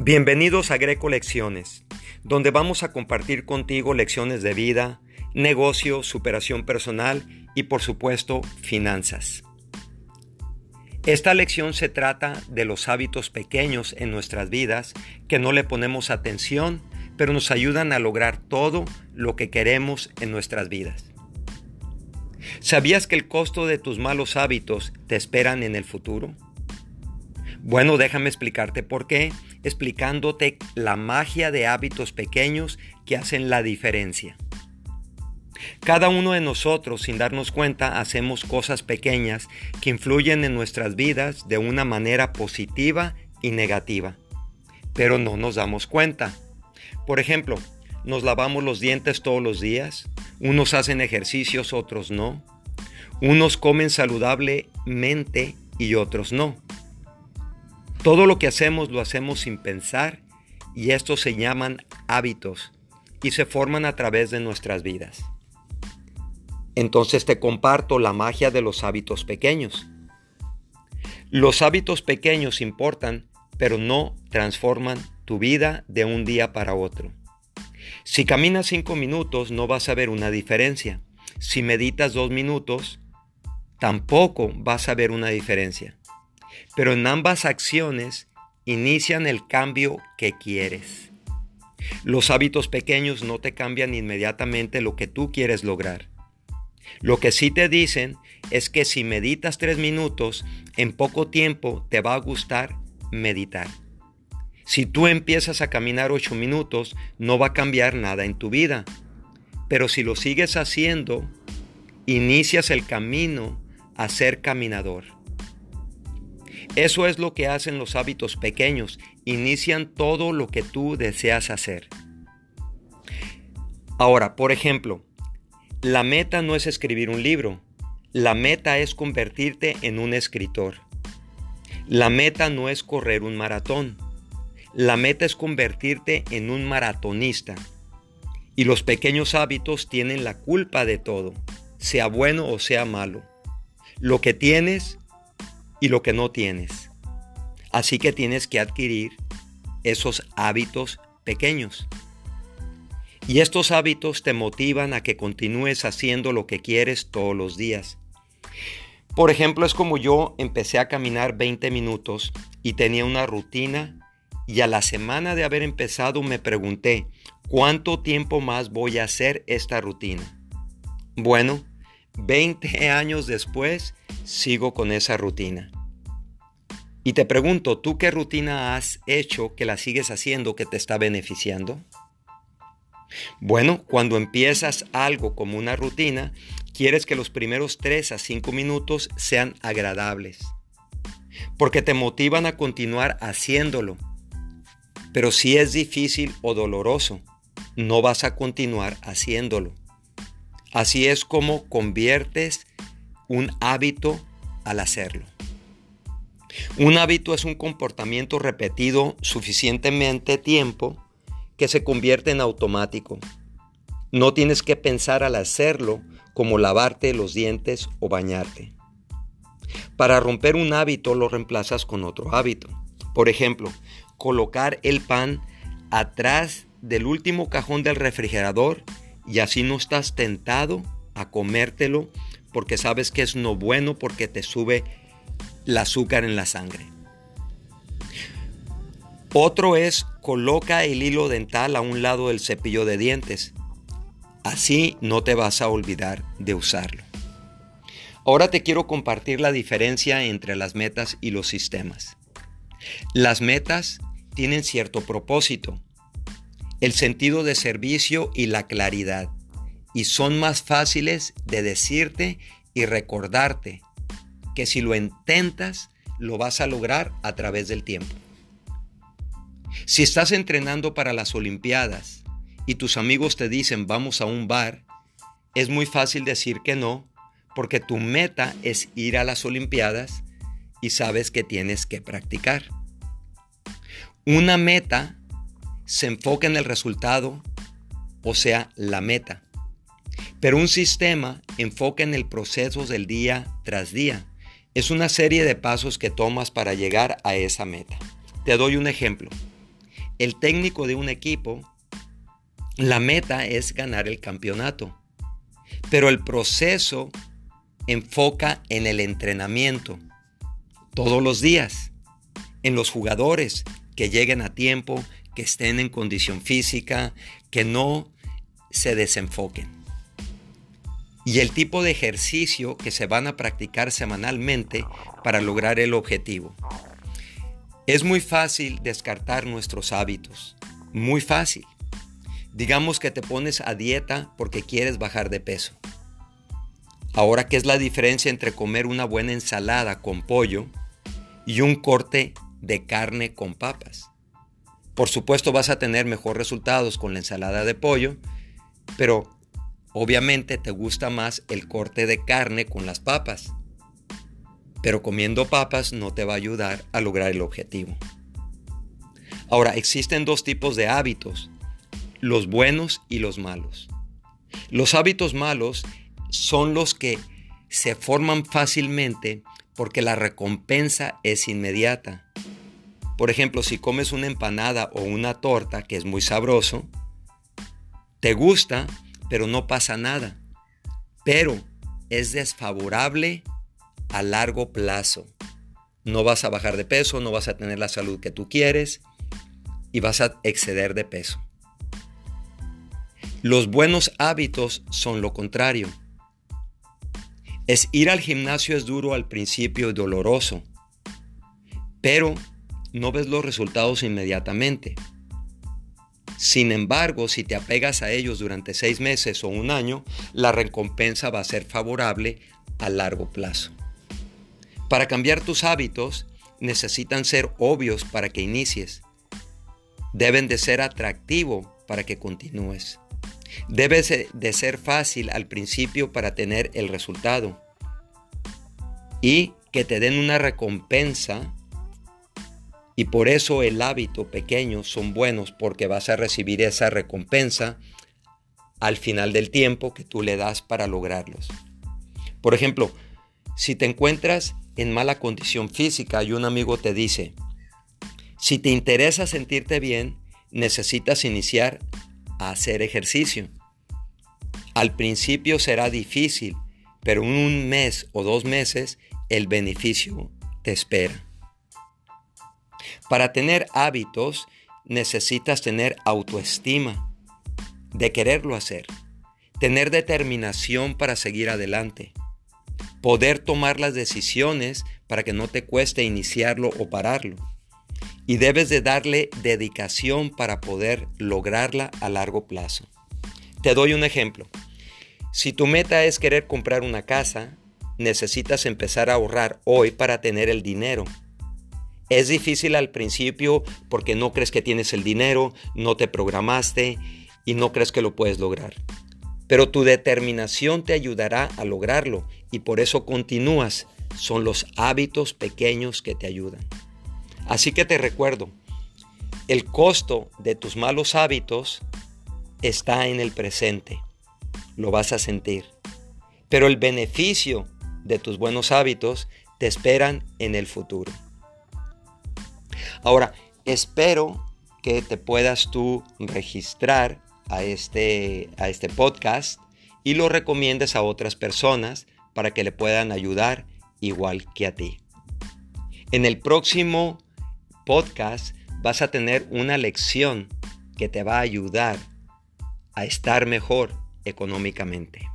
Bienvenidos a Greco Lecciones, donde vamos a compartir contigo lecciones de vida, negocio, superación personal y por supuesto finanzas. Esta lección se trata de los hábitos pequeños en nuestras vidas que no le ponemos atención, pero nos ayudan a lograr todo lo que queremos en nuestras vidas. ¿Sabías que el costo de tus malos hábitos te esperan en el futuro? Bueno, déjame explicarte por qué explicándote la magia de hábitos pequeños que hacen la diferencia. Cada uno de nosotros, sin darnos cuenta, hacemos cosas pequeñas que influyen en nuestras vidas de una manera positiva y negativa, pero no nos damos cuenta. Por ejemplo, nos lavamos los dientes todos los días, unos hacen ejercicios, otros no, unos comen saludablemente y otros no. Todo lo que hacemos lo hacemos sin pensar y estos se llaman hábitos y se forman a través de nuestras vidas. Entonces te comparto la magia de los hábitos pequeños. Los hábitos pequeños importan, pero no transforman tu vida de un día para otro. Si caminas cinco minutos no vas a ver una diferencia. Si meditas dos minutos, tampoco vas a ver una diferencia pero en ambas acciones inician el cambio que quieres. Los hábitos pequeños no te cambian inmediatamente lo que tú quieres lograr. Lo que sí te dicen es que si meditas tres minutos, en poco tiempo te va a gustar meditar. Si tú empiezas a caminar ocho minutos, no va a cambiar nada en tu vida. Pero si lo sigues haciendo, inicias el camino a ser caminador. Eso es lo que hacen los hábitos pequeños. Inician todo lo que tú deseas hacer. Ahora, por ejemplo, la meta no es escribir un libro. La meta es convertirte en un escritor. La meta no es correr un maratón. La meta es convertirte en un maratonista. Y los pequeños hábitos tienen la culpa de todo, sea bueno o sea malo. Lo que tienes y lo que no tienes. Así que tienes que adquirir esos hábitos pequeños. Y estos hábitos te motivan a que continúes haciendo lo que quieres todos los días. Por ejemplo, es como yo empecé a caminar 20 minutos y tenía una rutina y a la semana de haber empezado me pregunté, ¿cuánto tiempo más voy a hacer esta rutina? Bueno, 20 años después sigo con esa rutina. Y te pregunto, ¿tú qué rutina has hecho que la sigues haciendo que te está beneficiando? Bueno, cuando empiezas algo como una rutina, quieres que los primeros 3 a 5 minutos sean agradables, porque te motivan a continuar haciéndolo. Pero si es difícil o doloroso, no vas a continuar haciéndolo. Así es como conviertes un hábito al hacerlo. Un hábito es un comportamiento repetido suficientemente tiempo que se convierte en automático. No tienes que pensar al hacerlo como lavarte los dientes o bañarte. Para romper un hábito lo reemplazas con otro hábito. Por ejemplo, colocar el pan atrás del último cajón del refrigerador y así no estás tentado a comértelo porque sabes que es no bueno porque te sube el azúcar en la sangre. Otro es coloca el hilo dental a un lado del cepillo de dientes. Así no te vas a olvidar de usarlo. Ahora te quiero compartir la diferencia entre las metas y los sistemas. Las metas tienen cierto propósito, el sentido de servicio y la claridad, y son más fáciles de decirte y recordarte que si lo intentas, lo vas a lograr a través del tiempo. Si estás entrenando para las Olimpiadas y tus amigos te dicen vamos a un bar, es muy fácil decir que no, porque tu meta es ir a las Olimpiadas y sabes que tienes que practicar. Una meta se enfoca en el resultado, o sea, la meta. Pero un sistema enfoca en el proceso del día tras día. Es una serie de pasos que tomas para llegar a esa meta. Te doy un ejemplo. el técnico de un equipo, la meta es ganar el campeonato, pero el proceso enfoca en el entrenamiento todos los días, en los jugadores que lleguen a tiempo, que estén en condición física, que no se desenfoquen. Y el tipo de ejercicio que se van a practicar semanalmente para lograr el objetivo. Es muy fácil descartar nuestros hábitos, muy fácil. Digamos que te pones a dieta porque quieres bajar de peso. Ahora, ¿qué es la diferencia entre comer una buena ensalada con pollo y un corte de carne con papas? Por supuesto vas a tener mejores resultados con la ensalada de pollo, pero obviamente te gusta más el corte de carne con las papas. Pero comiendo papas no te va a ayudar a lograr el objetivo. Ahora, existen dos tipos de hábitos, los buenos y los malos. Los hábitos malos son los que se forman fácilmente porque la recompensa es inmediata. Por ejemplo, si comes una empanada o una torta, que es muy sabroso, te gusta, pero no pasa nada. Pero es desfavorable a largo plazo. No vas a bajar de peso, no vas a tener la salud que tú quieres y vas a exceder de peso. Los buenos hábitos son lo contrario. Es ir al gimnasio es duro al principio y doloroso, pero no ves los resultados inmediatamente. Sin embargo, si te apegas a ellos durante seis meses o un año, la recompensa va a ser favorable a largo plazo. Para cambiar tus hábitos, necesitan ser obvios para que inicies. Deben de ser atractivos para que continúes. Debe de ser fácil al principio para tener el resultado. Y que te den una recompensa y por eso el hábito pequeño son buenos porque vas a recibir esa recompensa al final del tiempo que tú le das para lograrlos. Por ejemplo, si te encuentras en mala condición física y un amigo te dice, si te interesa sentirte bien, necesitas iniciar a hacer ejercicio. Al principio será difícil, pero en un mes o dos meses el beneficio te espera. Para tener hábitos necesitas tener autoestima de quererlo hacer, tener determinación para seguir adelante, poder tomar las decisiones para que no te cueste iniciarlo o pararlo. Y debes de darle dedicación para poder lograrla a largo plazo. Te doy un ejemplo. Si tu meta es querer comprar una casa, necesitas empezar a ahorrar hoy para tener el dinero es difícil al principio porque no crees que tienes el dinero, no te programaste y no crees que lo puedes lograr. Pero tu determinación te ayudará a lograrlo y por eso continúas. Son los hábitos pequeños que te ayudan. Así que te recuerdo, el costo de tus malos hábitos está en el presente. Lo vas a sentir. Pero el beneficio de tus buenos hábitos te esperan en el futuro. Ahora, espero que te puedas tú registrar a este, a este podcast y lo recomiendes a otras personas para que le puedan ayudar igual que a ti. En el próximo podcast vas a tener una lección que te va a ayudar a estar mejor económicamente.